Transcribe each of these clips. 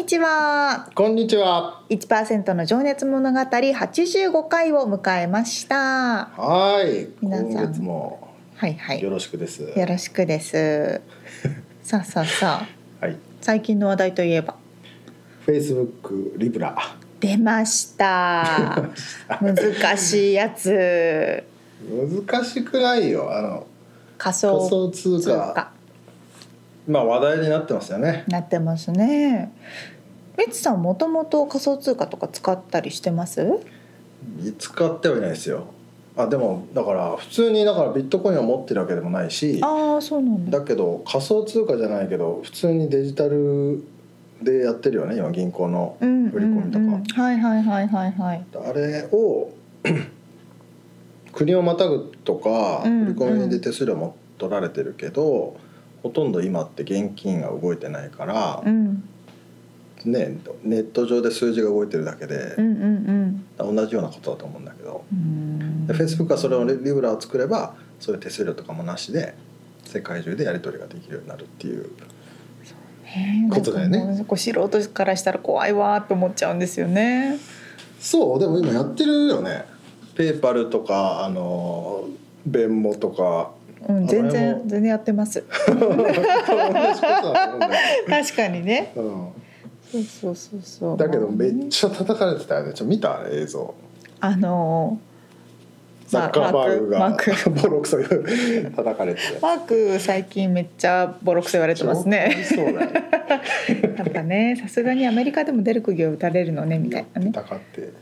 にちはこんにちは。1%の情熱物語85回を迎えましたはい。皆さん今月もはいはいよろしくです。よろしくですさあさあさあはい。最近の話題といえば Facebook リブラ。出ました難しいやつ難しくないよ。あの仮想仮想通。貨まあ話題になってますよね。なってますねみつさんもともと仮想通貨とか使ったりしてます？使ってはいないですよ。あでもだから普通にだからビットコインを持ってるわけでもないし、ああそうなんだだけど仮想通貨じゃないけど普通にデジタルでやってるよね。今銀行のうん振り込みとか。うんうんはいはいはいはいはいあれを 国をまたぐとかうん振り込みで手数料も取られてるけど、ほとんど今って現金が動いてないからう、んね、ネット上で数字が動いてるだけで同じようなことだと思うんだけど、うん。で Facebook はそれをリブラを作ればそれ手数料とかもなしで世界中でやり取りができるようになるっていう。ことだよね。こう素人からしたら怖いわーって思っちゃうんですよね。そうでも今やってるよね。ペーパルとかあのベンモとか。うん全然全然やってます。確かにね。うんそうそうそうそう。だけどめっちゃ叩かれてたよね。ちょっと見た？映像。あのザッカーバーグが。マークボロクソ叩かれててマーク最近めっちゃボロクソ言われてますね。そうだよ。やっぱねさすがにアメリカでも出る釘を打たれるのねみたいなね。叩って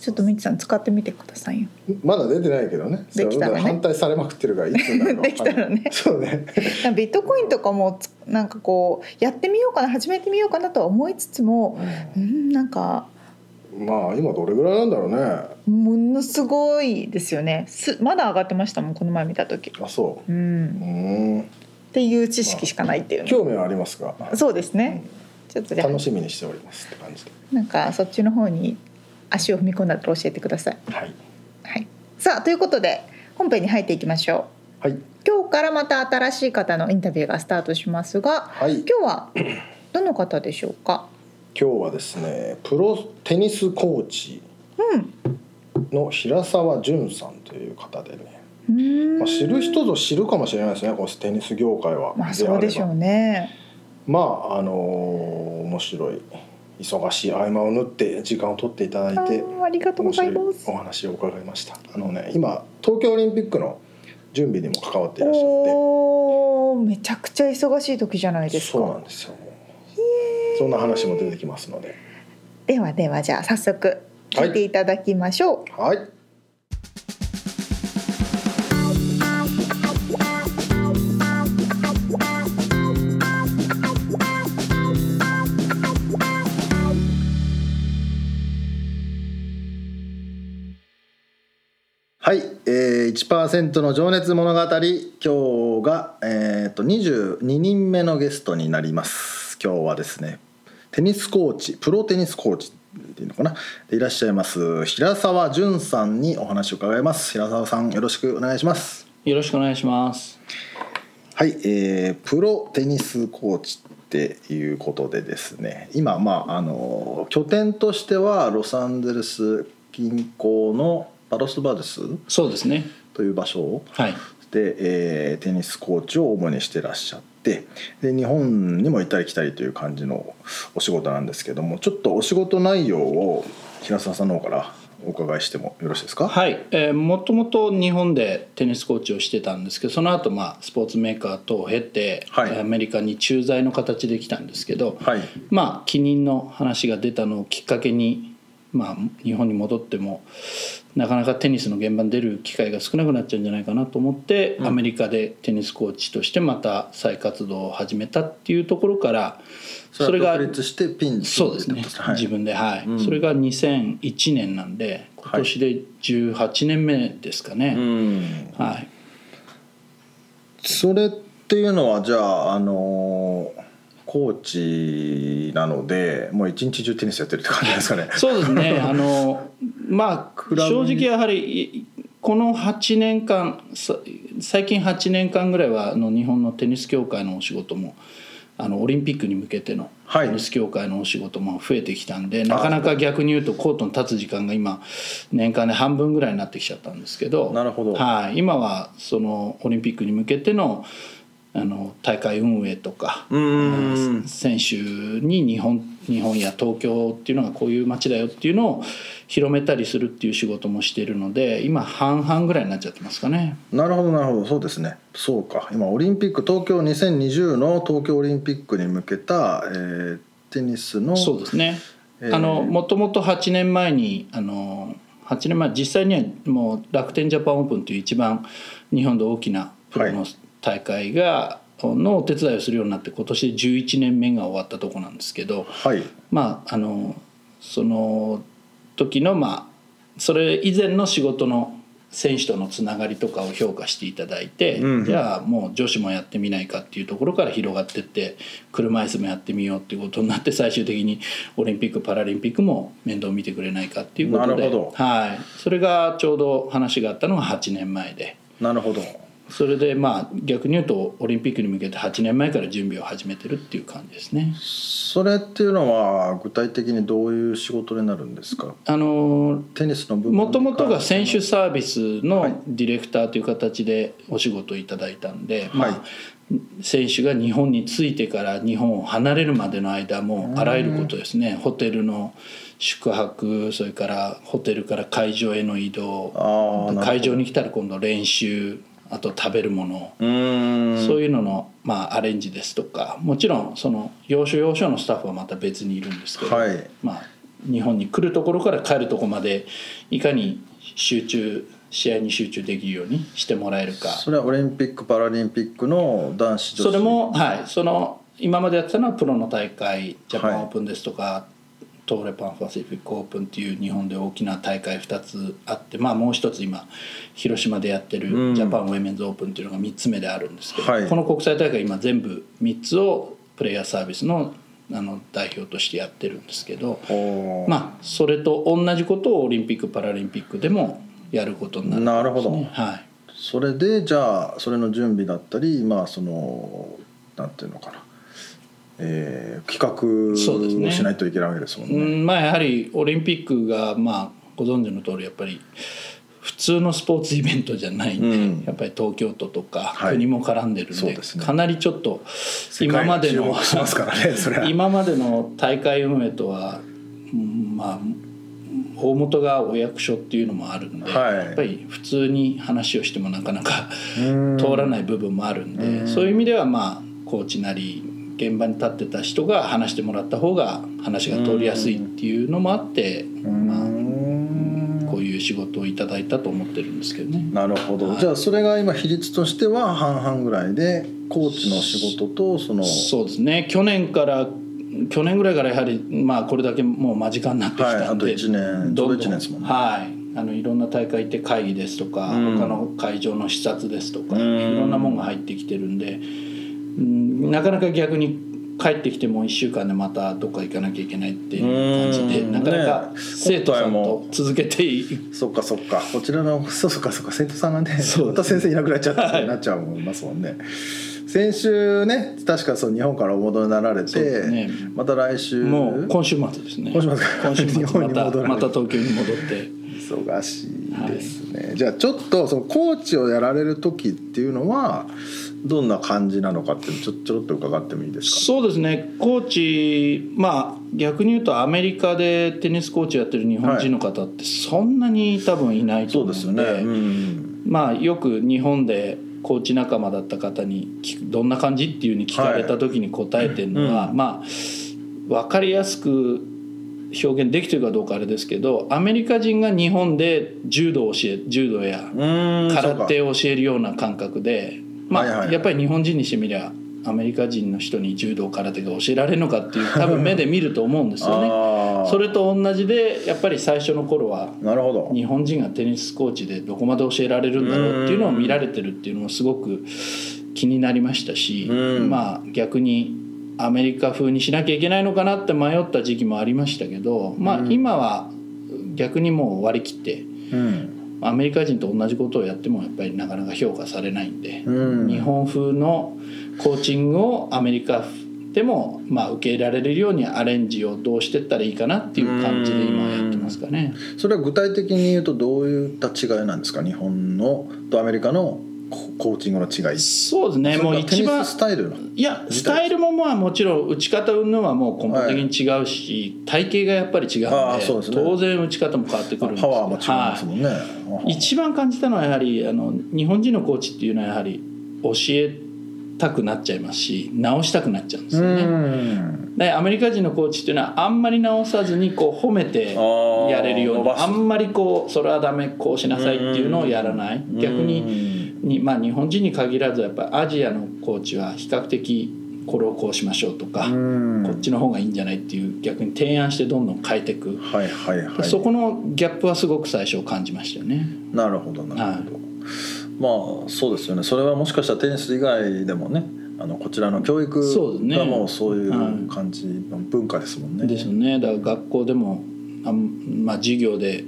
ちょっとみちさん使ってみてくださいよ。まだ出てないけどね。できたらね。反対されまくってるからいつになるか できたらね。そうね。ビットコインとかもつなんかこうやってみようかな始めてみようかなとは思いつつもうん。なんかまあ今どれぐらいなんだろうね。あものすごいですよね。すまだ上がってましたもんこの前見た時。そう。ううん。っていう知識しかないっていうね興味はありますが。そうですね。ちょっと楽しみにしておりますって感じ。でなんかそっちの方に足を踏み込んだら教えてください。はい。はい。さあということで本編に入っていきましょう。はい。今日からまた新しい方のインタビューがスタートしますがはい。今日はどの方でしょうか？今日はですねプロテニスコーチうん。の平沢淳さんという方でね。うーん。まあ、知る人ぞ知るかもしれないですねこのテニス業界は。まあそうでしょうね。まああのー面白い忙しい合間を縫って時間を取っていただいてありがとうございます。お話を伺いました。あのね今東京オリンピックの準備にも関わっていらっしゃって。おーめちゃくちゃ忙しい時じゃないですそうなかんですよ。そんな話も出てきますので。ではではじゃあ早速聞いていただきましょう、はいはい、えー、1%の情熱物語今日が、えー、と22人目のゲストになります。今日はですねテニスコーチプロテニスコーチっていうのかな？でいらっしゃいます平沢淳さんにお話を伺います。平沢さんよろしくお願いします。よろしくお願いします。はい、えー、プロテニスコーチっていうことでですね今まああの拠点としてはロサンゼルス近郊のパロスバルス？そうですね。という場所はい。で、えーテニスコーチを主にしてらっしゃってで日本にも行ったり来たりという感じのお仕事なんですけどもちょっとお仕事内容を平沢さんの方からお伺いしてもよろしいですか？はい、えー、もともと日本でテニスコーチをしてたんですけどその後まあスポーツメーカー等を経て、はい。アメリカに駐在の形で来たんですけど、はい。まあ帰任の話が出たのをきっかけに、まあ、日本に戻ってもなかなかテニスの現場に出る機会が少なくなっちゃうんじゃないかなと思って、アメリカでテニスコーチとしてまた再活動を始めたっていうところからそれが独立してピンチそうですね、はい、自分ではい、それが2001年なんで今年で18年目ですかうね、ん。はい。それっていうのはじゃああのコーチなのでもう一日中テニスやってるって感じですかね。そうですね。あのまあ正直やはりいこの8年間さ最近8年間ぐらいはあの日本のテニス協会のお仕事もあのオリンピックに向けてのはい。テニス協会のお仕事も増えてきたんで、なかなか逆に言うとコートに立つ時間が今年間で半分ぐらいになってきちゃったんですけどなるほど。はい、今はそのオリンピックに向けてのあの大会運営とか、うん。選手に日本日本や東京っていうのがこういう街だよっていうのを広めたりするっていう仕事もしているので今半々ぐらいになっちゃってますかね。なるほどなるほど。そうですね。そうか。今オリンピック東京2020の東京オリンピックに向けた、えーテニスのそうですね、えーあのもともと8年前にあの8年前実際にはもう楽天ジャパンオープンという一番日本で大きなプロのはい大会が、のお手伝いをするようになって今年で11年目が終わったとこなんですけど、はい。まああのその時のまあそれ以前の仕事の選手とのつながりとかを評価していただいて、うんうん。じゃあもう女子もやってみないかっていうところから広がってって車椅子もやってみようっていうことになって最終的にオリンピック・パラリンピックも面倒見てくれないかっていうことで。なるほど。はい、それがちょうど話があったのが8年前で。なるほどそれでまあ逆に言うとオリンピックに向けて8年前から準備を始めてるっていう感じですね。それっていうのは具体的にどういう仕事になるんですか？あのテニスのもともとが選手サービスはいのディレクターという形でお仕事をいただいたんで、まはい。あ、選手が日本に着いてから日本を離れるまでの間もあらゆることですね。ホテルの宿泊それからホテルから会場への移動会場に来たら今度練習あと食べるもの、そういうのの、まあ、アレンジですとか。もちろんその要所要所のスタッフはまた別にいるんですけど、はい。まあ、日本に来るところから帰るところまでいかに集中試合に集中できるようにしてもらえるか。それはオリンピック・パラリンピックの男子女子。それもはい。その今までやってたのはプロの大会ジャパはい。ンオープンですとか、トーレパンファシフィックオープンっていう日本で大きな大会2つあってまあもう一つ今広島でやってうん。るジャパンウェメンズオープンっていうのが3つ目であるんですけど、はい。この国際大会今全部3つをプレイヤーサービスのあの代表としてやってるんですけど、まあそれと同じことをオリンピック・パラリンピックでもやることになるね、なるほど。はい。それでじゃあそれの準備だったりまあそのなんていうのかな、えー企画をしないといけないわけですもんね。うんまあやはりオリンピックがまあご存知の通りやっぱり普通のスポーツイベントじゃないんで、うん。やっぱり東京都とかはい。国も絡んでるんで,、そうですね。かなりちょっと今までのね 今までの大会運営とはうんまあ大元がお役所っていうのもあるんで、はい。やっぱり普通に話をしてもなかなかうん。通らない部分もあるんで、そういう意味ではまあコーチなり現場に立ってた人が話してもらった方が話が通りやすいっていうのもあって、まあ、こういう仕事をいただいたと思ってるんですけどね。なるほど、じゃあそれが今比率としては半々ぐらいでコーチの仕事とそのそうですね。去年から去年ぐらいからやはりまあこれだけもう間近になってきたんで、はい。あと一年どんどんですもんね。はい。あのいろんな大会行って会議ですとか、うん。他の会場の視察ですとか、うん。いろんなものが入ってきてるんで、うん、なかなか逆に帰ってきても1週間でまたどっか行かなきゃいけないっていう感じでうんなかなかね。生徒さんと続けていそっかそっか。こちらのそうそっかそっか。生徒さんがねまた先生いなくなっちゃったってなっちゃうもんますもんね。先週ね確かそう日本からお戻りになられて、ね。また来週。もう今週末ですね。今週末今週末日本に戻られるまた東京に戻って忙しいですね、じゃあちょっとそのコーチをやられる時っていうのはどんな感じなのかっていうのちょちょろっと伺ってもいいですか？そうですね。コーチまあ逆に言うとアメリカでテニスコーチやってる日本人の方ってそんなに多分いないとそう思うんで、ですよね、うん、まあよく日本でコーチ仲間だった方にどんな感じっていうふうに聞かれた時に答えてるのは、はいまあ分かりやすく表現できてるかどうかあれですけどアメリカ人が日本で柔道を教え柔道やうん空手を教えるような感覚でまあ、はいはい。やっぱり日本人にしてみりゃアメリカ人の人に柔道空手が教えられるのかっていう多分目で見ると思うんですよね。それと同じでやっぱり最初の頃はなるほど。日本人がテニスコーチでどこまで教えられるんだろうっていうのを見られてるっていうのもすごく気になりましたし、うん。まあ逆にアメリカ風にしなきゃいけないのかなって迷った時期もありましたけど、まあ今は逆にもう割り切ってうん。アメリカ人と同じことをやってもやっぱりなかなか評価されないんで、うん。日本風のコーチングをアメリカでもまあ受け入れられるようにアレンジをどうしてったらいいかなっていう感じで今はやってますかね。それは具体的に言うとどういった違いなんですか？日本のとアメリカのココーチングの違い。そうですね。もう一番ススタイルのいやスタイルもまあもちろん打ち方云々はもう根本的に違うし、体型がやっぱり違うんでね。当然打ち方も変わってくるんで。すパワーも違いますもんね、はい。一番感じたのはやはりあの日本人のコーチっていうのはやはり教えたくなっちゃいますし直したくなっちゃうんですうよね。ん。でアメリカ人のコーチっていうのはあんまり直さずにこう褒めてやれるようにあんまりこうそれはダメこうしなさいっていうのをやらない。逆にに、まあ、日本人に限らずやっぱりアジアのコーチは比較的これをこうしましょうとか、うん。こっちの方がいいんじゃないっていう逆に提案してどんどん変えていく、はいはいはい。そこのギャップはすごく最初感じましたよね。なるほどなるほど、まあそうですよね。それはもしかしたらテニス以外でもねあのこちらの教育がもうそういはう感じの文化ですもんね、ですよね。だから学校でもあん、まあ、授業で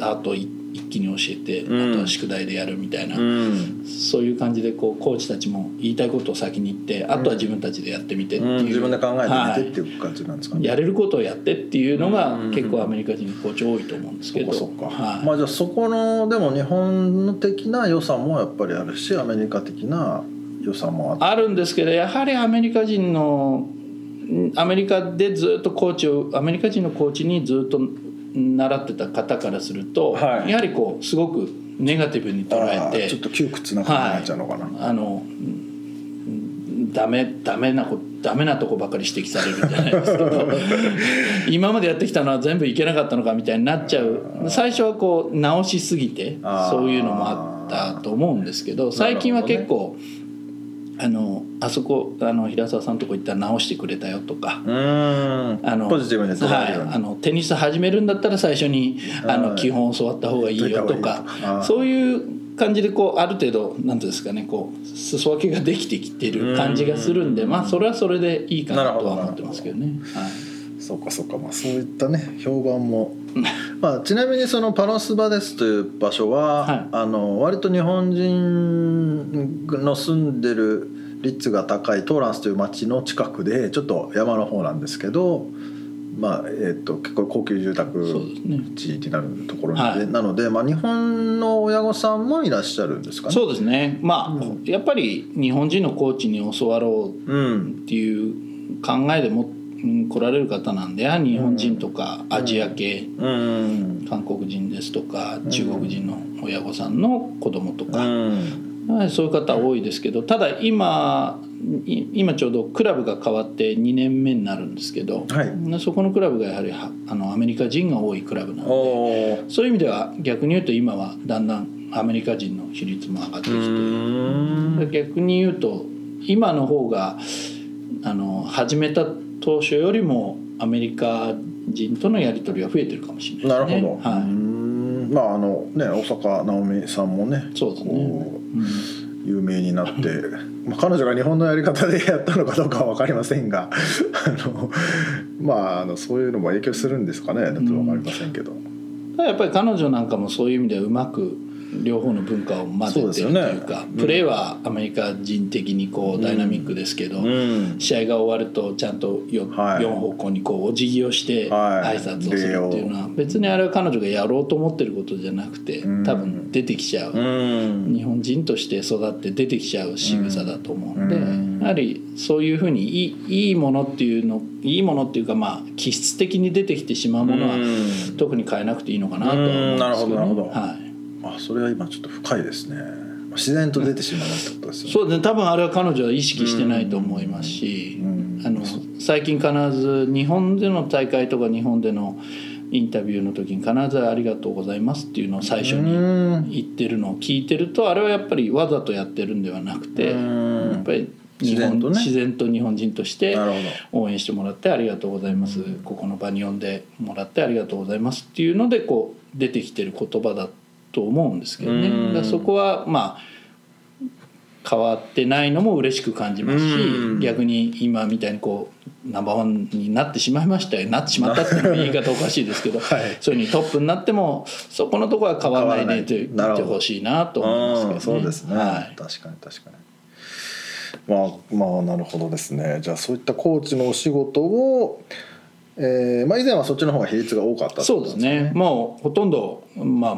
あと一一気に教えて、うん。あとは宿題でやるみたいな、うん。そういう感じでこうコーチたちも言いたいことを先に言ってあとは自分たちでやってみてっていう、うん自分で考えはいてみてっていう感じなんですかね、やれることをやってっていうのがうん。結構アメリカ人のコーチ多いと思うんですけど。そっかはい。まあじゃあそこのでも日本的な良さもやっぱりあるしアメリカ的な良さもああるんですけどやはりアメリカ人のんアメリカでずっとコーチをアメリカ人のコーチにずっと習ってた方からすると、はい。やはりこうすごくネガティブに捉えてちょっと窮屈な感じになっちゃうのかな、あのうんダメダメなこダメなとこばかり指摘されるんじゃないですけど 今までやってきたのは全部いけなかったのかみたいになっちゃう。最初はこう直しすぎてそういうのもあったと思うんですけど最近は結構、あのあそこあの平沢さんのとこ行ったら直してくれたよとか。うーん。あのポジティブに捉はい。あのテニス始めるんだったら最初にあはい。の基本教わった方がいいよとかそういう感じでこうある程度なんていうんですかねこう裾分けができてきてる感じがするんでまあそれはそれでいいかなとは思ってますけどね。はい。そうかそうか。まあそういったね評判も まあちなみにそのパロスバデスという場所は、はい。あの割と日本人の住んでる率が高いトーランスという町の近くでちょっと山の方なんですけどまあえー、と結構高級住宅地になるところで、はい。なので、まあ、日本の親御さんもいらっしゃるんですかね？そうですね。まあ、やっぱり日本人のコーチに教わろううんっていう考えでもうん来られる方なんで日本人とかアジア系、うん。韓国人ですとか中国人の親御さんの子供とうか、そういう方多いですけどただ今い今ちょうどクラブが変わって2年目になるんですけど、はい。そこのクラブがやはりはあのアメリカ人が多いクラブなのでそういう意味では逆に言うと今はだんだんアメリカ人の比率も上がってきうて、ん。逆に言うと今の方があの始めた当初よりもアメリカ人とのやり取りは増えてるかもしれないですね。なるほど。はいんまああのね大坂なおみさんもね、そうですねこううん有名になって、まあ彼女が日本のやり方でやったのかどうかは分かりませんが、あのまああのそういうのも影響するんですかね。だと分かりませんけど。ただやっぱり彼女なんかもそういう意味ではうまく両方の文化を混ぜてるというかプレーはアメリカ人的にこうダイナミックですけど、うん。試合が終わるとちゃんと 4,、はい。四方向にこうお辞儀をしてはい。挨拶をするっていうのは別にあれは彼女がやろうと思ってることじゃなくて多分出てきちゃう。うん。日本人として育って出てきちゃう仕草だと思うんで、うん。やはりそういうふうにいいいいものっていうのいいものっていうかまあ気質的に出てきてしまうものはうん。特に変えなくていいのかなとは思うんですけど、ね、うん。なるほどなるほど。はい、あそれは今ちょっと深いですね。自然と出てしまうってことですよね。そうですね。多分あれは彼女は意識してないと思いますし、うん。あの最近必ず日本での大会とか日本でのインタビューの時に必ず「ありがとうございます」っていうのを最初にうん。言ってるのを聞いてるとあれはやっぱりわざとやってるんではなくてうん。やっぱり日本自然とね。自然と日本人として応援してもらってありがとうございます。ここの場に呼んでもらってありがとうございますっていうのでこう出てきてる言葉だと思うんですけどね。うん。だそこはまあ変わってないのも嬉しく感じますしうん。逆に今みたいにこうナンバーワンになってしまいましたよ。なってしまったっていう言い方おかしいですけど、はい。そういうふうにトップになってもそこのところは変わらないでと言ってほしいなと思いますけどね。うんそうですね、はい確かに確かに。まあまあなるほどですね。じゃあそういったコーチのお仕事を、えーまあ、以前はそっちの方が比率が多かったってそうですね。もうほとんどまあ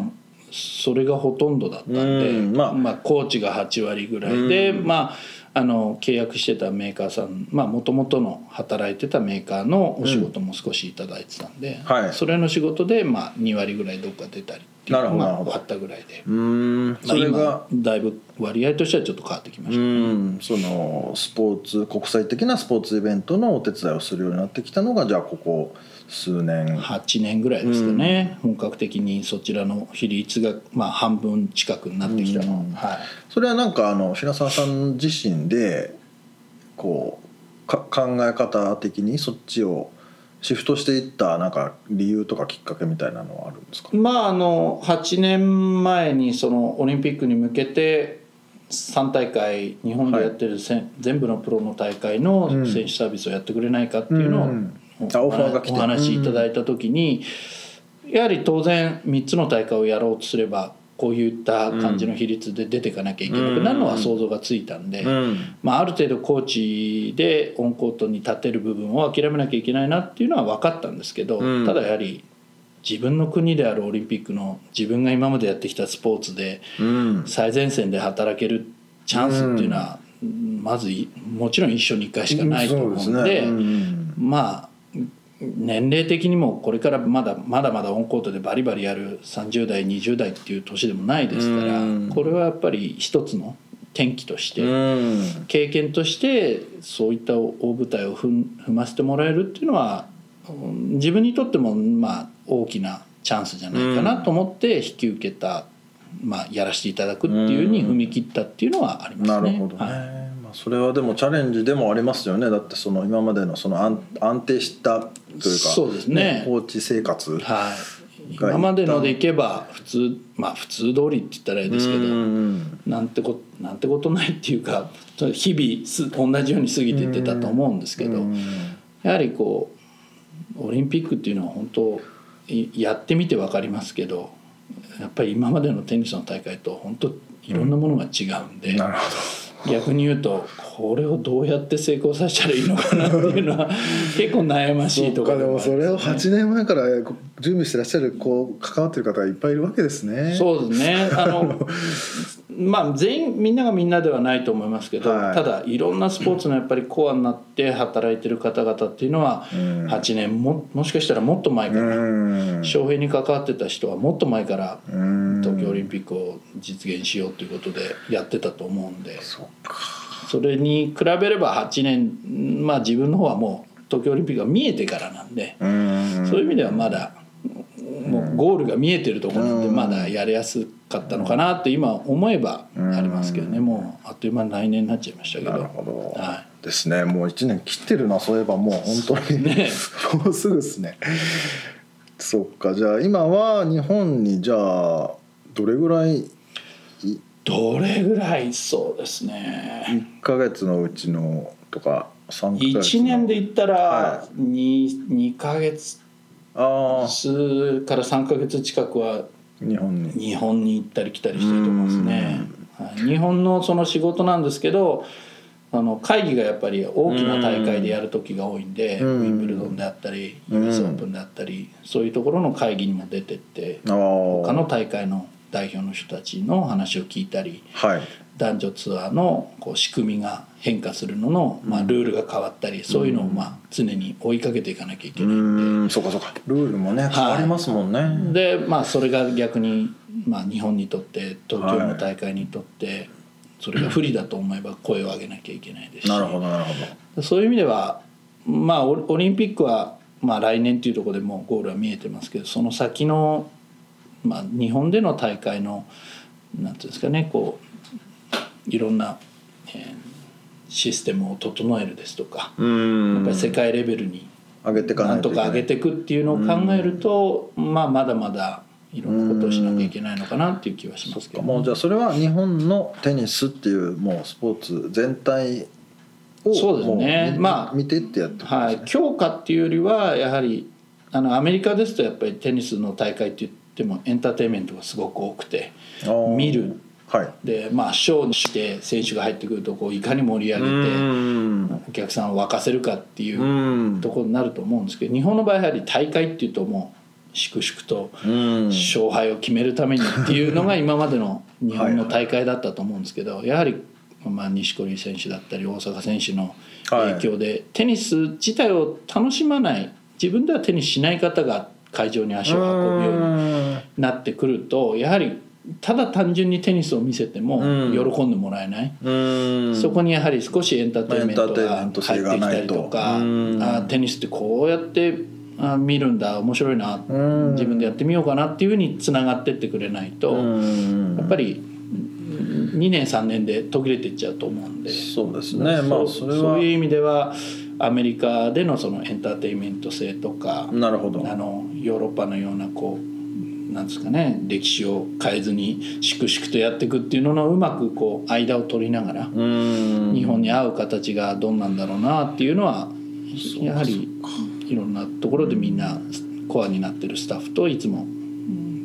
それがほとんどだったんで、うんまあ。まあ、コーチが8割ぐらいで、うん。まああの契約してたメーカーさんもともとの働いてたメーカーのお仕事も少し頂いてたんで、はい。それの仕事で、まあ、2割ぐらいどっか出たりっていうなるほどまあったぐらいで、うーんまあ、それが今、だいぶ割合としてはちょっと変わってきまうした。んそのスポーツ国際的なスポーツイベントのお手伝いをするようになってきたのがじゃあここ数年。8年ぐらいですかね、本格的にそちらの比率が、まあ、半分近くになってきたのは、うん。はい、それはなんかあの平沢さん自身でこうか考え方的にそっちをシフトしていったなんか理由とかきっかけみたいなのはあるんですか？まああの8年前にそのオリンピックに向けて3大会日本でやってるせん、全部のプロの大会のうん。選手サービスをやってくれないかっていうのを、うんお話しいただいた時に、やはり当然3つの大会をやろうとすればこういった感じの比率で出ていかなきゃいけなくなるのは想像がついたんで。うん。まあ、ある程度コーチでオンコートに立てる部分を諦めなきゃいけないなっていうのは分かったんですけど、うん。ただやはり自分の国であるオリンピックの自分が今までやってきたスポーツでうん。最前線で働けるチャンスっていうのは、まずいもちろん一生に一回しかないと思うんで,、まあ年齢的にもこれからまだまだまだオンコートでバリバリやる30代20代っていう年でもないですから、うんこれはやっぱり一つの転機として。うん経験としてそういった大舞台を踏ませてもらえるっていうのはうん自分にとってもまあ大きなチャンスじゃないかなと思って引き受けた、まあ、やらせていただくっていうに踏み切ったっていうのはありますね。なるほどね、はいまあ、それはでもチャレンジでもありますよね。だってその今までのその安安定したというかそうですね。コーチ生活はい、が今までのでいけば普通まあ普通通りって言ったらあれですけど、うんなんてこなんてことないっていうか日々す同じように過ぎてってたと思うんですけど、うんやはりこうオリンピックっていうのは本当いやってみて分かりますけどやっぱり今までのテニスの大会と本当いろんなものが違うんで、なるほ逆に言うとこれをどうやって成功させたらいいのかなっていうのは 結構悩ましいところどでもそれを8 8年前から準備してらっしゃるこう関わってる方がいっぱいいるわけですね。そうですね。あの まあ全員みんながみんなではないと思いますけど、はい。ただいろんなスポーツのやっぱりコアになって働いてる方々っていうのはうん。8年ももしかしたらもっと前かうら、ん。翔平に関わってた人はもっと前からうん。東京オリンピックを実現しようということでやってたと思うんで。そっかそれに比べれば8年まあ自分の方はもう東京オリンピックが見えてからなんで、うん。そういう意味ではまだもうゴールが見えてるところなんでうん。まだやりやすかったのかなって今思えばありますけどね。もうあっという間に来年になっちゃいましたけど。なるほど、はですね。もう1年切ってるなそういえばもう本当に、ね。もうすぐですね。そっか。じゃあ今は日本にじゃあどれぐらいどれぐらいそうですね。1ヶ月のうちのとか3ヶ月の。1年で言ったらは 2, 2ヶ月数から3ヶ月近くは日本に。日本に行ったり来たりしてると思うんですね。はい、日本のその仕事なんですけどあの会議がやっぱり大きな大会でやる時が多いんで、うん。ウィンブルドンであったり US オープンであったり、そういうところの会議にも出てって他の大会の代表の人たちの話を聞いたりはい。男女ツアーのこう仕組みが変化するのの、まあ、ルールが変わったりそういうのをまあ常に追いかけていかなきゃいけうないんで。そうかそうか。ルールもね変わりますもんね、でまあそれが逆に、まあ、日本にとって東京の大会にとって、それが不利だと思えば声を上げなきゃいけないですし。なるほどなるほど。そういう意味ではまあオオリンピックは、まあ、来年っていうところでもうゴールは見えてますけどその先の、まあ、日本での大会のなんていうんですかねこういろんな、えーシステムを整えるですとか、やっぱり世界レベルに上げていかなんとか上げていくっていうのを考えると、まあまだまだいろんなことをしなきゃいけないのかなっていう気はしますけど、もうじゃあそれは日本のテニスっていうもうスポーツ全体をそうですね。まあ見てってやってことはい、強化っていうよりはやはりあのアメリカですとやっぱりテニスの大会って言ってもエンターテインメントがすごく多くて見る。はい。でまあショーにして選手が入ってくるとこういかに盛り上げてん。お客さんを沸かせるかっていううん。ところになると思うんですけど日本の場合やはり大会っていうともう粛々とうん。勝敗を決めるためにっていうのが今までの日本の大会だったと思うんですけどやはりまあ錦織選手だったり大阪選手の影響でテニス自体を楽しまない自分ではテニスしない方が会場に足を運ぶようになってくるとやはりただ単純にテニスを見せてもうん。喜んでもらえない。うん。そこにやはり少しエンターテインメントが入ってきたりとかうん。あテニスってこうやってあ見るんだ面白いなうん。自分でやってみようかなっていうふうにつながってってくれないとうん。やっぱり2年3年で途切れていっちゃうと思うんで。そうですね。まあそれは。そういう意味ではアメリカでのそのエンターテインメント性とかなるほど。あのヨーロッパのようなこうなんですかね歴史を変えずに粛々とやっていくっていうののうまくこう間を取りながらうん。日本に合う形がどんなんだろうなっていうのはやはりいろんなところでみんなコアになってるスタッフといつも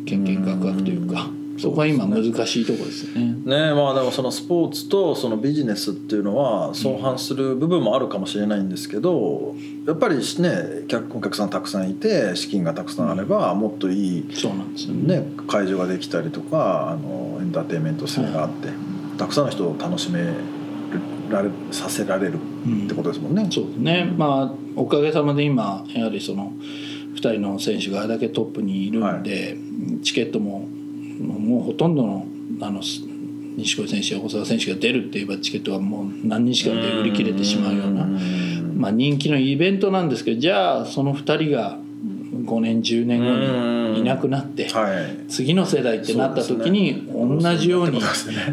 けんけんがくがくというかそこが今難しいところですよね。ねまあでもそのスポーツとそのビジネスっていうのは相反する部分もあるかもしれないんですけどやっぱりね客お客さんたくさんいて資金がたくさんあればもっといい、そうなんですよね。ね、会場ができたりとかあのエンターテインメント性があって、たくさんの人を楽しめられさせられるってことですもんね。そうですね。まあおかげさまで今やはりその2人の選手があれだけトップにいるんで、チケットももうほとんどのあの錦織選手や大阪選手が出るって言えばチケットはもう何日間で売り切れてしまうような、まあ、人気のイベントなんですけどじゃあその2人が5年10年後にいなくなって。はい。次の世代ってなった時に同じように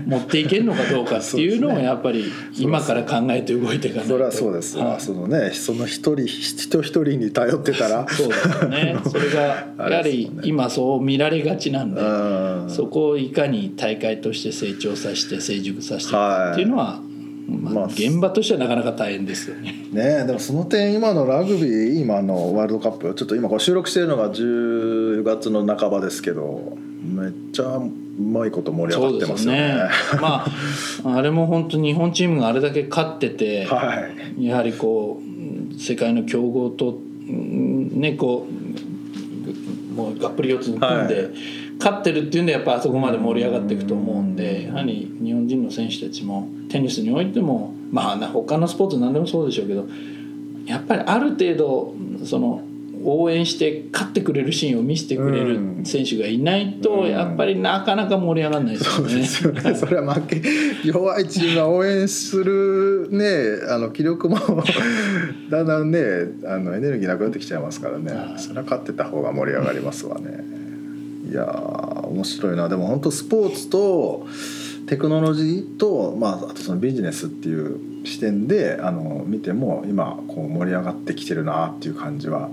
持っていけるのかどうかっていうのをやっぱり今から考えて動いていかないと。それはそうです。わ、はい。そのねその一人人一人に頼ってたら。そうですよね。それがあやはり今そう見られがちなんでうん。そこをいかに大会として成長させて成熟させていくかっていうのは、まあ、まあ現場としてはなかなか大変ですよね。ねえでもその点今のラグビー今のワールドカップちょっと今これ収録してるのが10月の半ばですけどめっちゃうまいこと盛り上がってますよね。まああれも本当日本チームがあれだけ勝ってて、はいやはりこう世界の強豪とうんねこうもうがっぷり四つに組んで、はい勝ってるっていうんでやっぱあそこまで盛り上がっていくと思うんでやはり日本人の選手たちもテニスにおいてもまあな他のスポーツ何でもそうでしょうけどやっぱりある程度その応援して勝ってくれるシーンを見せてくれる選手がいないとうんやっぱりなかなか盛り上がらないですよね。そうですよね。それは負け弱いチームが応援するねあの気力もだんだんねあのエネルギーなくなってきちゃいますからねはい。それは勝ってた方が盛り上がりますわね。いやー面白いな。でも本当スポーツとテクノロジーとまああとそのビジネスっていう視点であの見ても今こう盛り上がってきてるなっていう感じは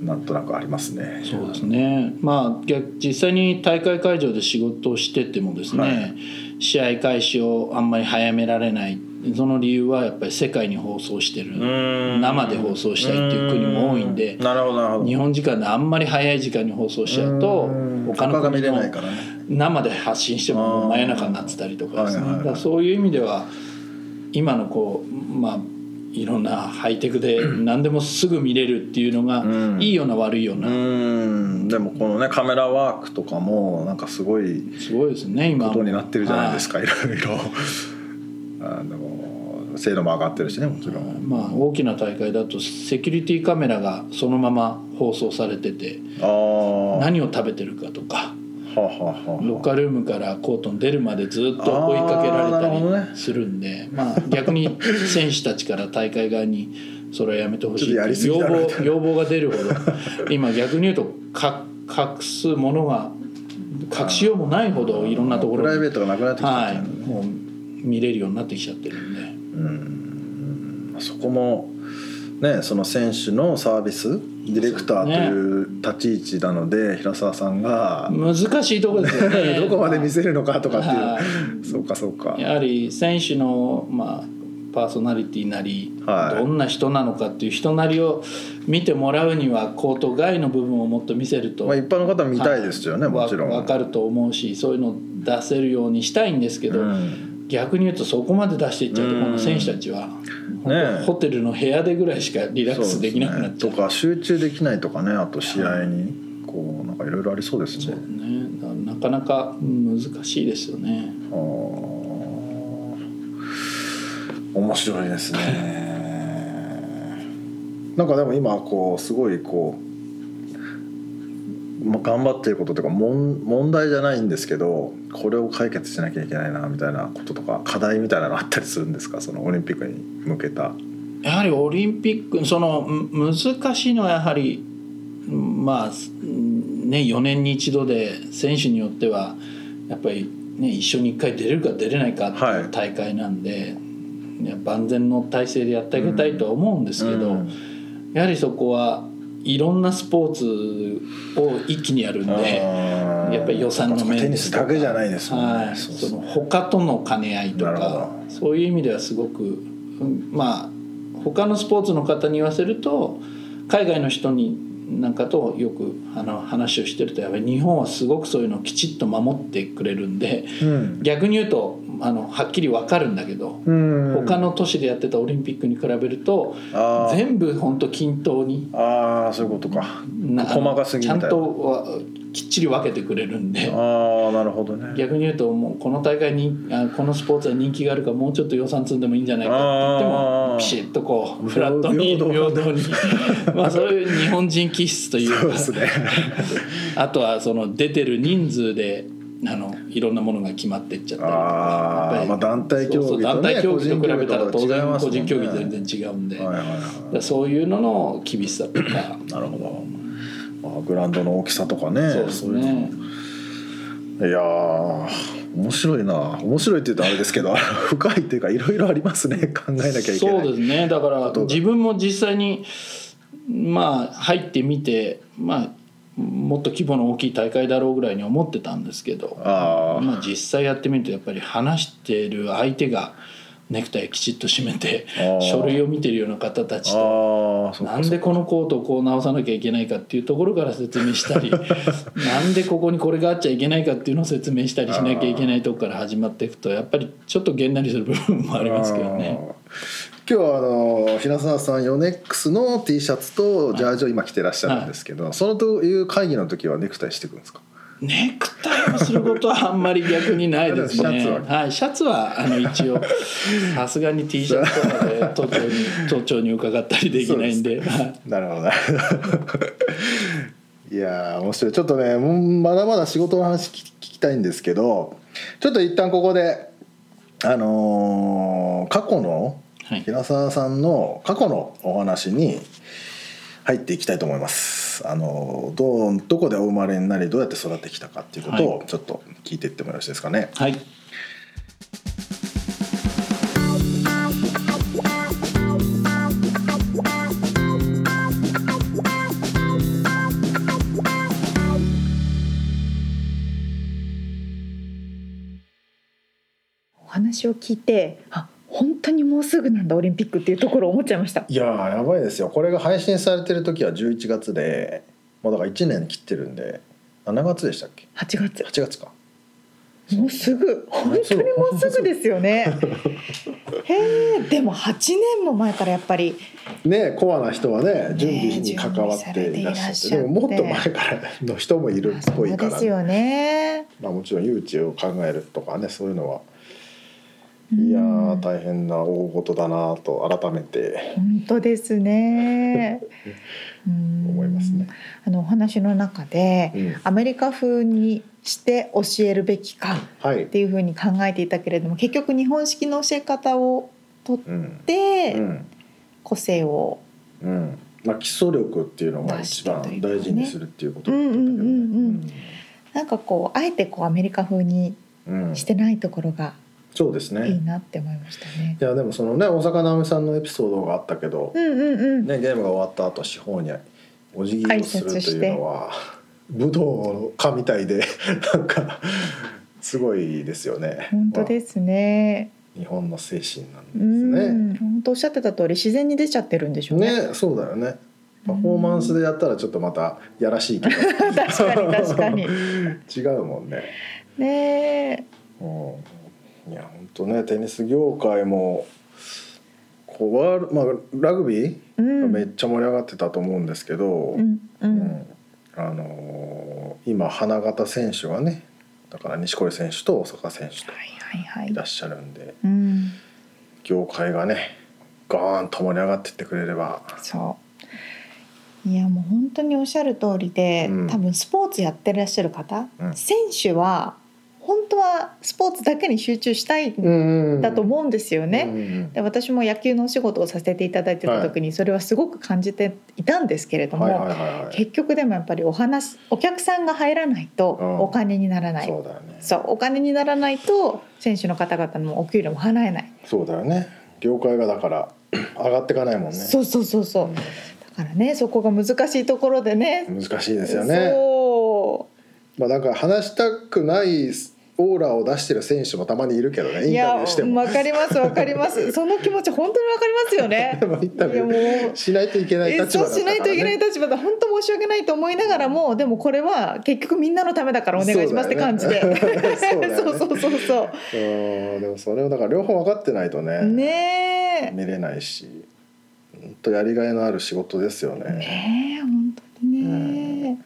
なんとなくありますね。そうですね、まあ、逆実際に大会会場で仕事をしててもですね、はい試合開始をあんまり早められないその理由はやっぱり世界に放送してる。ん。生で放送したいっていう国も多いんで日本時間であんまり早い時間に放送しちゃうとうん。他の国のれないからね。生で発信しても真夜中になってたりとかですねだ。そういう意味では今のこうまあいろんなハイテクで 何でもすぐ見れるっていうのがうん。いいような悪いよううなん。でもこのねカメラワークとかもなんかすごいすごいですね今。ことになってるじゃないですか、、はいろいろあの精度も上がってるしねもちろん。まあ大きな大会だとセキュリティカメラがそのまま放送されてて何を食べてるかとかあはあはあロッカールームからコートに出るまでずっと追いかけられたりするんで、まあ逆に選手たちから大会側にそれはやめてほしい要望要望が出るほど今逆に言うとか隠すものが隠しようもないほどいろんなところに。プライベートがなくなってきちゃはい見れるようになってきちゃってるんで。うん。そこもねその選手のサービスディレクターという立ち位置なので平沢さんが難しいところですよね。どこまで見せるのかとかってはい。うそうかそうか。やはり選手の、まあ、パーソナリティなり、はい。どんな人なのかっていう人なりを見てもらうにはコート外の部分をもっと見せると、まあ一般の方は見たいですよねもちろん。わ分かると思うしそういうのを出せるようにしたいんですけど、うん逆に言うとそこまで出していっちゃうとうんこの選手たちは、ねえ。ホテルの部屋でぐらいしかリラックスできなくなっちゃう。とか集中できないとかねあと試合にこうなんかいろいろありそうですねそうねなかなか難しいですよね。面白いですね。なんかでも今こうすごいこう、まあ、頑張ってることというか問問題じゃないんですけどこれを解決しなきゃいけないなみたいなこととか課題みたいなのあったりするんですか？そのオリンピックに向けた。やはりオリンピックそのむ難しいのはやはりまあね4年に一度で選手によってはやっぱり、ね、一緒に1回出れるか出れないかってはい。いう大会なんで、いや万全の体制でやってあげたいとは思うんですけど、うん。やはりそこはいろんなスポーツを一気にやるんで。やっぱり予算の面テニスだけじゃないですもんね。はい、その他との兼ね合いとかそういう意味ではすごくうんまあ他のスポーツの方に言わせると海外の人になんかとよくあの話をしてるとやっぱり日本はすごくそういうのをきちっと守ってくれるんでうん。逆に言うとあのはっきり分かるんだけどうん他の都市でやってたオリンピックに比べると全部本当均等にあーそういうことか。細かすぎちゃんとはきっちり分けてくれるんで。ああなるほどね。逆に言うともうこの大会にあこのスポーツは人気があるからもうちょっと予算積んでもいいんじゃないかって言ってもピシッとこうフラットに平等に まあそういう日本人気質というかね。あとはその出てる人数であのいろんなものが決まっていっちゃったりとか。まあ団体競技団体競技と比べたら当然個人競技全然違うんで、そういうのの厳しさとか。なるほど。まあグラウンドの大きさとかね。そうですね。いやー面白いな。面白いって言うとあれですけど 深いっていうかいろいろありますね。考えなきゃいけない。そうですね。だから自分も実際にまあ入ってみてまあもっと規模の大きい大会だろうぐらいに思ってたんですけどまあ、実際やってみるとやっぱり話してる相手がネクタイきちっと締めて書類を見てるような方たちとなんでこのコートをこう直さなきゃいけないかっていうところから説明したり なんでここにこれがあっちゃいけないかっていうのを説明したりしなきゃいけないとこから始まっていくとやっぱりちょっとげんなりする部分もありますけどね。今日はあの平沢さんヨネックスの T シャツとジャージを今着てらっしゃるんですけど、そのという会議の時はネクタイしてくるんですか？ネクタイをすることはあんまり逆にないです。ね。シャツははい、シャツはあの一応 さすがに T シャツとかで都庁に都庁に伺ったりできないんで、はい。なるほど。いやー面白い。ちょっとねまだまだ仕事の話聞きたいんですけどちょっと一旦ここであのー過去のはい平沢さんの過去のお話に入っていきたいと思います。あのどうどこでお生まれになりどうやって育ってきたかっていうことをちょっと聞いていってもよろしいですかね。はいお話を聞いてあ本当にもうすぐなんだオリンピックっていうところを思っちゃいました。いやーやばいですよ。これが配信されてる時は11月でもうだから1年切ってるんで7月でしたっけ？8月。8月か。もうすぐ。本当にもうすぐですよね。へえでも8年も前からやっぱり。ねコアな人はね準備に関わっていらっしゃって,、準備されていらっしゃって。でももっと前からの人もいるっぽいから、そうですよね。まあ、もちろん誘致を考えるとかねそういうのはうんいやー大変な大事だなと改めて。本当ですね。うん。思いますね。あのお話の中で、うん。アメリカ風にして教えるべきかはい。っ、ていうふうに考えていたけれども結局日本式の教え方をとっうん。てうん。個性をうん。まあ、基礎力っていうのが一番大事にするっていうことだったんだけどね。なんかこうあえてこうアメリカ風にしてないところがそうですねいいなって思いましたね。いやでもそのね大坂なおみさんのエピソードがあったけど、うんうんうん。ね、ゲームが終わった後司法にお辞儀をするというのは武道家みたいで なんかすごいですよね。本当ですね。まあ日本の精神うなんですね。ん、本当おっしゃってた通り自然に出ちゃってるんでしょうね。ねそうだよね。パフォーマンスでやったらちょっとまたやらしいけど 確かに確かに。違うもんね。ねうん、いや本当ねテニス業界もこうワールまあラグビー。がめっちゃ盛り上がってたと思うんですけど、うんう。うんんあのー今花形選手がねだから錦織選手と大坂選手とはいはいはいいらっ。しゃるんでうん。業界がねガーンと盛り上がってってくれればそう。いやもう本当におっしゃる通りで、うん多分スポーツやってらっしゃる方、うん選手は本当はスポーツだけに集中したいうんん。だと思うんですよね。ねで私も野球のお仕事をさせていただいてた時にそれはすごく感じていたんですけれども、結局でもやっぱりお話お客さんが入らないとうん。お金にならない、そうだよね。そうお金にならないと選手の方々のお給料も払えない、そうだよね。業界がだから 上がっていかないもんね。そうそうそうそう。だからねそこが難しいところでね。難しいですよね。そまあなんか話したくないオーラを出してる選手もたまにいるけどねインタビューしても。わかりますわかります。その気持ち本当にわかりますよね。でもインタビューうしないといけないえ立場だね、そうしないといけない立場だ。本当申し訳ないと思いながらもでもこれは結局みんなのためだからお願いしますって感じで。そうねそうそうそうそうそう。うんでもそれをだから両方分かってないとねねえ。見れないし本当やりがいのある仕事ですよね。ねえ本当にね、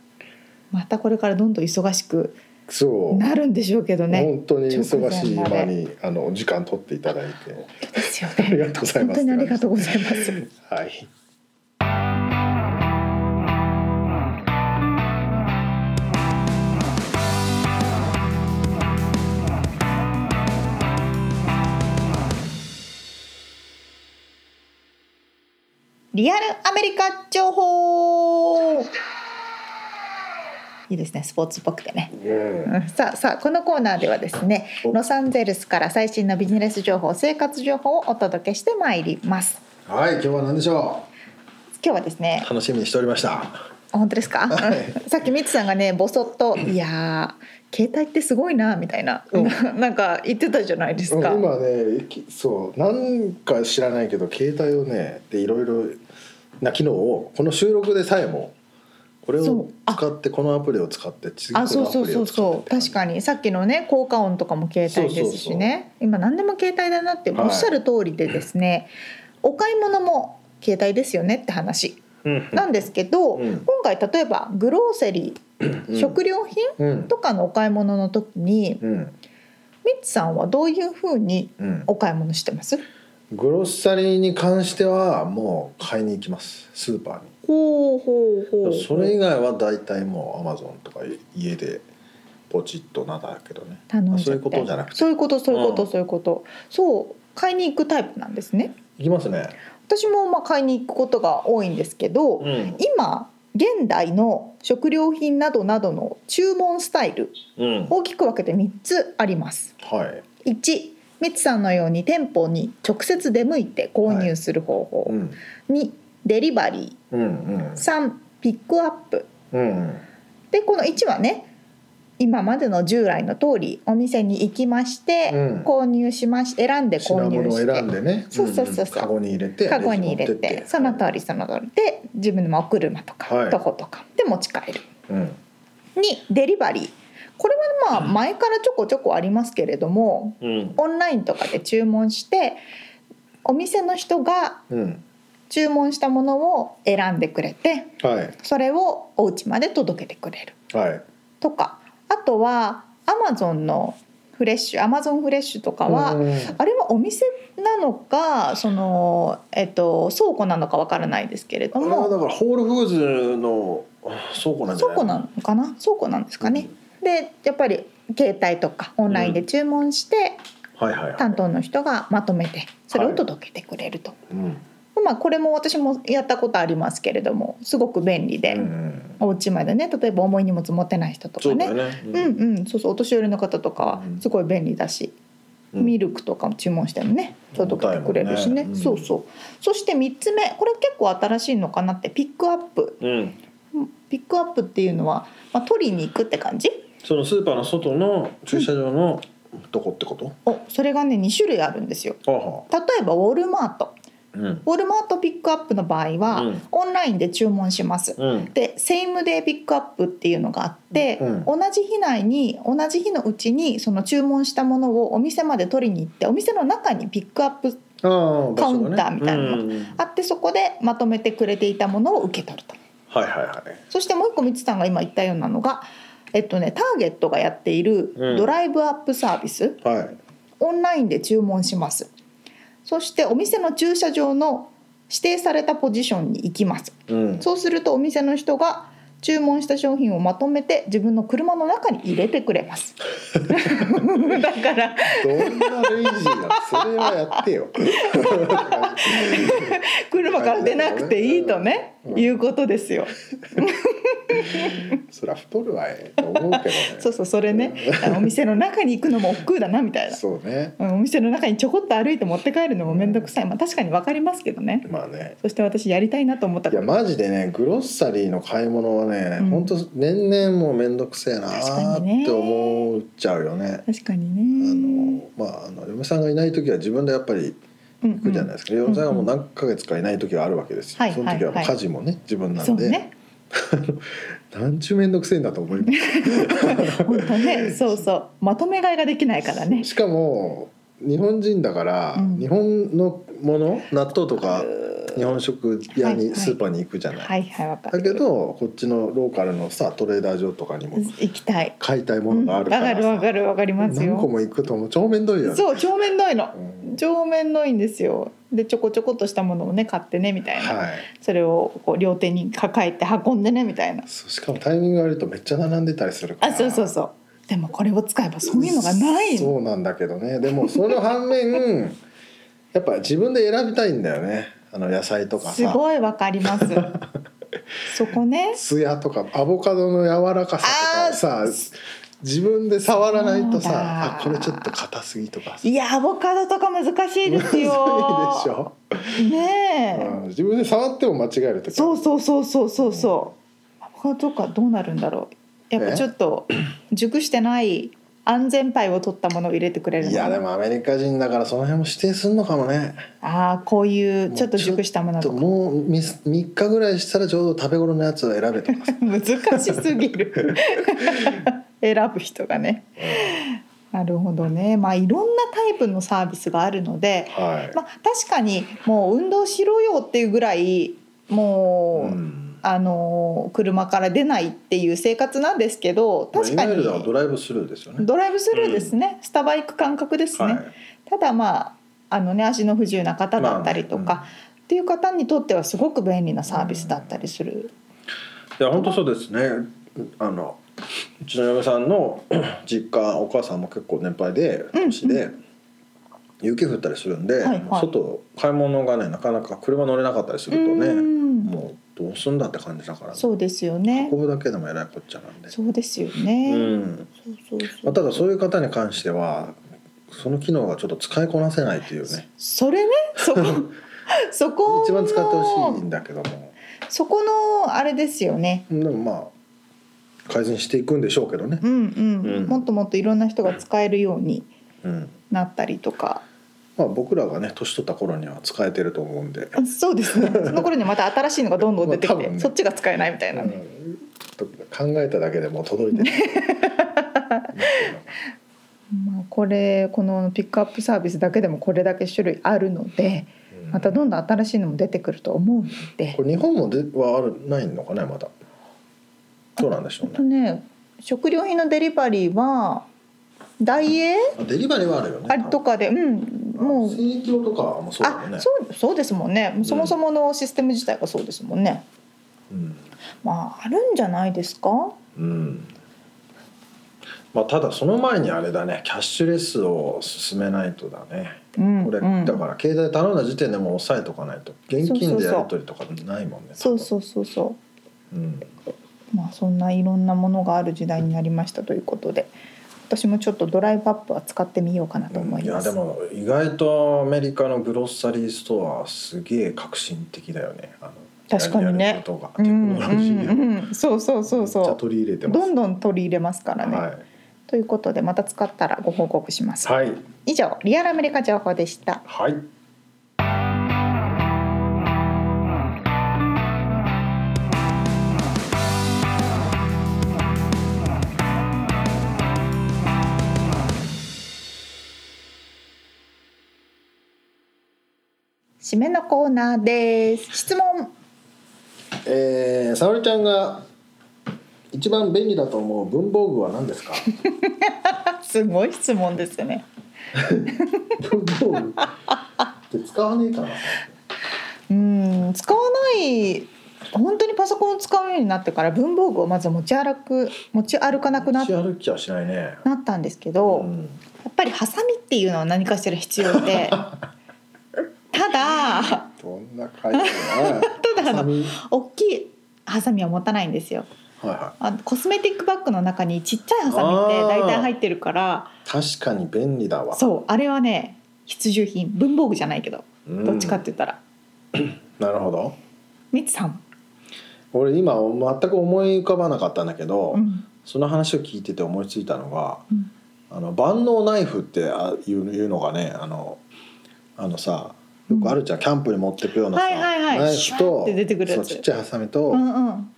またこれからどんどん忙しくそう。なるんでしょうけどね。本当に忙しい間にあの時間取っていただいて。ありがねとうございます。本当にありがとうございます。はい。リアルアメリカ情報いいですね。スポーツっぽくてね。さあさあこのコーナーではですねお。ロサンゼルスから最新のビジネス情報生活情報をお届けしてまいります。はい今日は何でしょ今日はですねう楽しみにしておりました。あ本当ですか、はい。さっきミツさんがねボソッと「いやー携帯ってすごいな」みたいな、うん。なんか言ってたじゃないですか、うん今ねきそうなんか知らないけど携帯をねでいろいろな機能をこの収録でさえもこれを使ってこのアプリを使って次このアプリを使って。そうそうって感じ確かに。さっきのね効果音とかも携帯ですしね。今何でも携帯だなってはい。おっしゃる通りでですね、お買い物も携帯ですよねって話。うん。なんですけど、うん。今回例えばグローセリー、うん。食料品うん。とかのお買い物の時にうん。ミッツさんはどういうふうにうん。お買い物してます？グロッサリーに関してはもう買いに行きます。スーパーにほうほうほう。それ以外は大体もうアマゾンとか家でポチッとなんだけどね。そういうことじゃなくて。そういうことそういうこと、うん。そういうこと。そう買いに行くタイプなんですね。行きますね。私もまあ買いに行くことが多いんですけど、うん。今現代の食料品などなどの注文スタイルうん。大きく分けて3つあります。はい。1ミツさんのように店舗に直接出向いて購入する方法、うん。2デリバリうんうん。ー3ピックアップ。うんでこの1はね今までの従来の通りお店に行きまして、うん。購入しまし選んで購入して。選んでね。そうそうそうそう。んカゴに入れてカゴに入れてその通りその通りで自分のお車とか、はい。どことかで持ち帰る。うん。にデリバリーこれはまあ前からちょこちょこありますけれどもうん。オンラインとかで注文してお店の人がうん注文したものを選んでくれてはい。それをお家まで届けてくれる。はい。とかあとはアマゾンのフレッシュアマゾンフレッシュとかは、うん。あれはお店なのかその、えっと、倉庫なのかわからないですけれどあれはもだからホールフーズの倉庫なんじゃない？倉庫なのかな？倉庫なんですかね。でやっぱり携帯とかオンラインで注文して、はいはいはい。担当の人がまとめてそれを届けてくれると。うんまあこれも私もやったことありますけれどもすごく便利で、うんうん。お家までね例えば重い荷物持ってない人とかね。そうんうん。そうそうお年寄りの方とかはうん。すごい便利だし、うん。ミルクとかも注文してもね。届けてくれるしね。重たいもんね。そうそう。そして3つ目これ結構新しいのかなってピックアップ。うん。ピックアップっていうのは、まあ、取りに行くって感じ？そのスーパーの外の駐車場のとこってこと？おそれがね2種類あるんですよ。例えばウォルマート。あうん。ウォルマートピックアップの場合は、うん。オンラインで注文します。うん。でセイムデーピックアップっていうのがあって、うん。同じ日内に同じ日のうちにその注文したものをお店まで取りに行ってお店の中にピックアップカウンターみたいなのうんうん。あってそこでまとめてくれていたものを受け取ると。はいはいはい。そしてもう一個みつさんが今言ったようなのがえっとねターゲットがやっているうん。ドライブアップサービス、はい。オンラインで注文しますそしてお店の駐車場の指定されたポジションに行きます。うん。そうするとお店の人が注文した商品をまとめて自分の車の中に入れてくれます。だから。どんなレイジーなの？それはやってよ。車から出なくていいとね、うん。いうことですよ そりゃ太るわえと思うけどね。そうそうそれね。お店の中に行くのも億劫だなみたいな。そうね。うんお店の中にちょこっと歩いて持って帰るのも面倒くさい、まあ、確かに分かりますけどね。まあね。そして私やりたいなと思ったいやマジでねグロッサリーの買い物はね、うん。ほんと年々もう面倒くせえなって思っちゃうよね。確かにあねのまああの嫁さんがいない時は自分でやっぱり行行くじゃないですか、嫁さんがもう何ヶ月かいない時があるわけですよ、はいその時はもうはい家事もね自分なんで、そうね なんちゅう面倒くせえんだと思います。本当ねそうそう。まとめ買いができないからね。しかも日本人だから、うん。日本のもの納豆とか日本食屋に、スーパーに行くじゃない、はいはいだる。けどこっちのローカルのさトレーダー場とかにも行きたい。買いたいもうんわのがあるからかるわさ、かるわかります何個よも行くともう超面倒いよねそう超面倒いの。うん。超面倒いんですよ。でちょこちょこっとしたものをね買ってねみたいな、はい。それをこう両手に抱えて運んでねみたいな。そうしかもタイミング悪いとめっちゃ並んでたりするから。あそうそうそう。でもこれを使えばそういうのがないの。そうなんだけどね。でもその反面やっぱ自分で選びたいんだよねあの野菜とかさ。すごいわかります。そこね。ツヤとかアボカドの柔らかさとかをさ自分で触らないとさあこれちょっと硬すぎとかさ。いやアボカドとか難しいですよ。ねえ、うん、自分で触っても間違える時そうそうそうそうそうそう。アボカドとかどうなるんだろう。やっぱちょっと熟してない安全牌を取ったものを入れてくれるの？いやでもアメリカ人だからその辺も指定するのかもね。ああこういうちょっと熟したものとか。もう 3, 3日ぐらいしたらちょうど食べ頃のやつを選べとかさ難しすぎる。選ぶ人がね。なるほどね。まあいろんなタイプのサービスがあるので、はい、まあ、確かにもう運動しろよっていうぐらいもう、うんあの車から出ないっていう生活なんですけどまあ確かに。ドライブスルーですよね。ドライブスルーですね、スタバ行く感覚ですね、はい。ただまああのね足の不自由な方だったりとか、まあね。っていう方にとってはすごく便利なサービスだったりする、いや本当そうですね。あのうちの嫁さんの 実家お母さんも結構年配でうん年で、雪降ったりするんで、はいはい。外買い物がねなかなか車乗れなかったりするとね、うん。もうどうすんだって感じだからそうですよね。運ぶだけでもえらいこっちゃなんで、そうですよね、うん。そうそうそう。まあ、ただそういう方に関してはその機能がちょっと使いこなせないっていうね。それね？そこ そこの一番使ってほしいんだけども。そこのあれですよね。でもまあ改善していくんでしょうけどね。う、んうん、うん。もっともっといろんな人が使えるようにうん。なったりとかまあ、僕らがね年取った頃には使えてると思うんで、あそうですね。その頃にまた新しいのがどんどん出てきて、ね。そっちが使えないみたいなね、考えただけでもう届いてる。まあ、これこのピックアップサービスだけでもこれだけ種類あるのでうん。またどんどん新しいのも出てくると思うので。これ日本もではあるないのかねまだ。どうなんでしょうね。ね食料品のデリバリーはダイエー？あデリバリーはあるよね。あれとかでうん。もう。生協とかもそうだよね。あそうそうですもんね。そもそものシステム自体がそうですもんね、うん。まああるんじゃないですか？うん。まあただその前にあれだね。キャッシュレスを進めないとだね。うんこれ、うん。だから携帯頼んだ時点でもう押さえとかないと現金でやり取りとかないもんね。そうそうそうそう。うん。まあそんないろんなものがある時代になりましたということで私もちょっとドライブアップは使ってみようかなと思います、いやでも意外とアメリカのグロッサリーストアはすげえ革新的だよね。あの確かにね。やることがテクうそうそうそうそう。取り入れてどんどん取り入れますからね、はい、ということでまた使ったらご報告します、はい。以上リアルアメリカ情報でした。はい締めのコーナーです。質問。えー、沙織ちゃんが一番便利だと思う文房具は何ですか？すごい質問ですよね。文房具って使わねえかな。うん使わない。本当にパソコンを使うようになってから文房具をまず持ち歩く持ち歩かなくな持ち歩きはしないね。なったんですけど、うん。やっぱりハサミっていうのは何かしら必要で ただどん。な会社ただあの大きいハサミは持たないんですよ。はいはあコスメティックバッグの中にちっちゃいハサミって大体入ってるからい確かに便利だわ。そうあれはね必需品文房具じゃないけどうん。どっちかって言ったら、なるほど。みつさん、俺今全く思い浮かばなかったんだけど、うん。その話を聞いてて思いついたのが、うん。あの万能ナイフってあいういうのがねあのあのさよくあるじゃん、キャンプに持ってくようなさ、はいはいはい。ナイフとて出てくるやつ。そうちっちゃいハサミと、うんうん。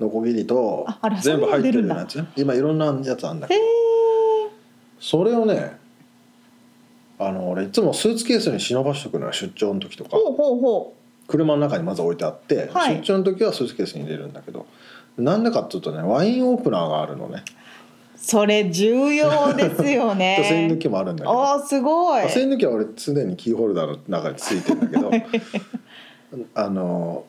ノコギリとああれ全部入ってるようなやハつ今いろんなやつあるんだけへどえそれをねあの俺いつもスーツケースに忍ばしとくのよ出張の時とか。ほうほうほ車の中にまず置いてあって、はい。出張の時はスーツケースに入れるんだけどなんでかっていうとねワインオープナーがあるのね。うそれ重要ですよ線ね 抜きもあるんだけど。あーすごい。あ線抜きは俺常にキーホルダーの中についてるんだけど。あの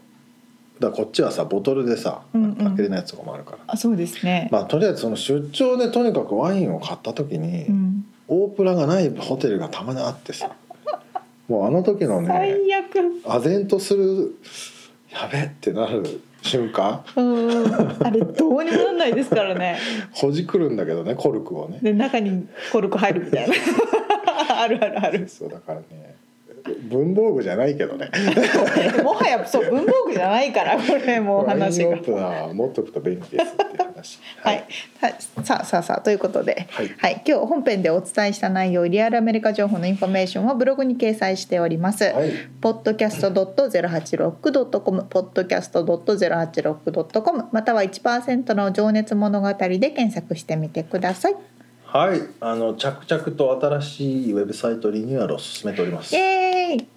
だこっちはさボトルでさうんうん。開けれないやつとかもあるから、あそうですね、まあとりあえずその出張でとにかくワインを買った時に、うん、オープラがないホテルがたまにあってさ。もうあの時のね最悪。唖然とするやべってなる瞬間？うん。あれどうにもなんないですからね。ほじくるんだけどねコルクをね。で中にコルク入るみたいな。あるあるある。そうだからね文房具じゃないけどね。もはやそう文房具じゃないからこれもう話が。持っとくと便利ですっていう話はい、はい、さあさあさあということで、はい。今日本編でお伝えした内容リアルアメリカ情報のインフォメーションはブログに掲載しております。はい。podcast.086.com podcast.086.com または1%の情熱物語で検索してみてください。はいあの着々と新しいウェブサイトリニューアルを進めております。イエーイ。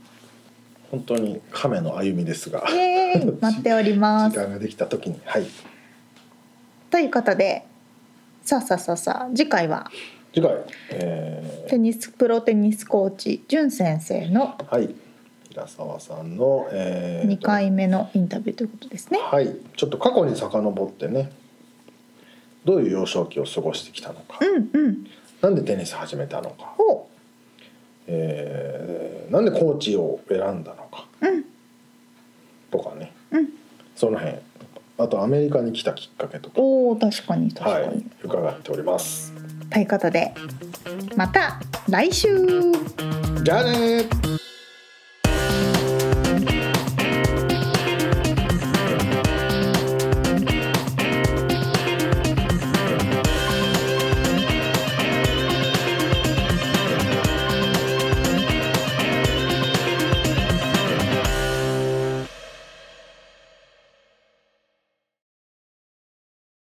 本当に亀の歩みですが。イエーイ。待っております。時間ができた時に。はい。ということでさあさあさあさあ次回は？次回えテニスプロテニスコーチ淳先生のー、はい。平沢さんの、えー。2回目のインタビューということですね。はい。ちょっと過去に遡ってねどういう幼少期を過ごしてきたのか、うんうん。なんでテニス始めたのか、お。えーなんでコーチを選んだのか、うん。とかね、うん。その辺。あとアメリカに来たきっかけとか、おー確かに確かに。はい、伺っております。ということでまた来週。じゃあねー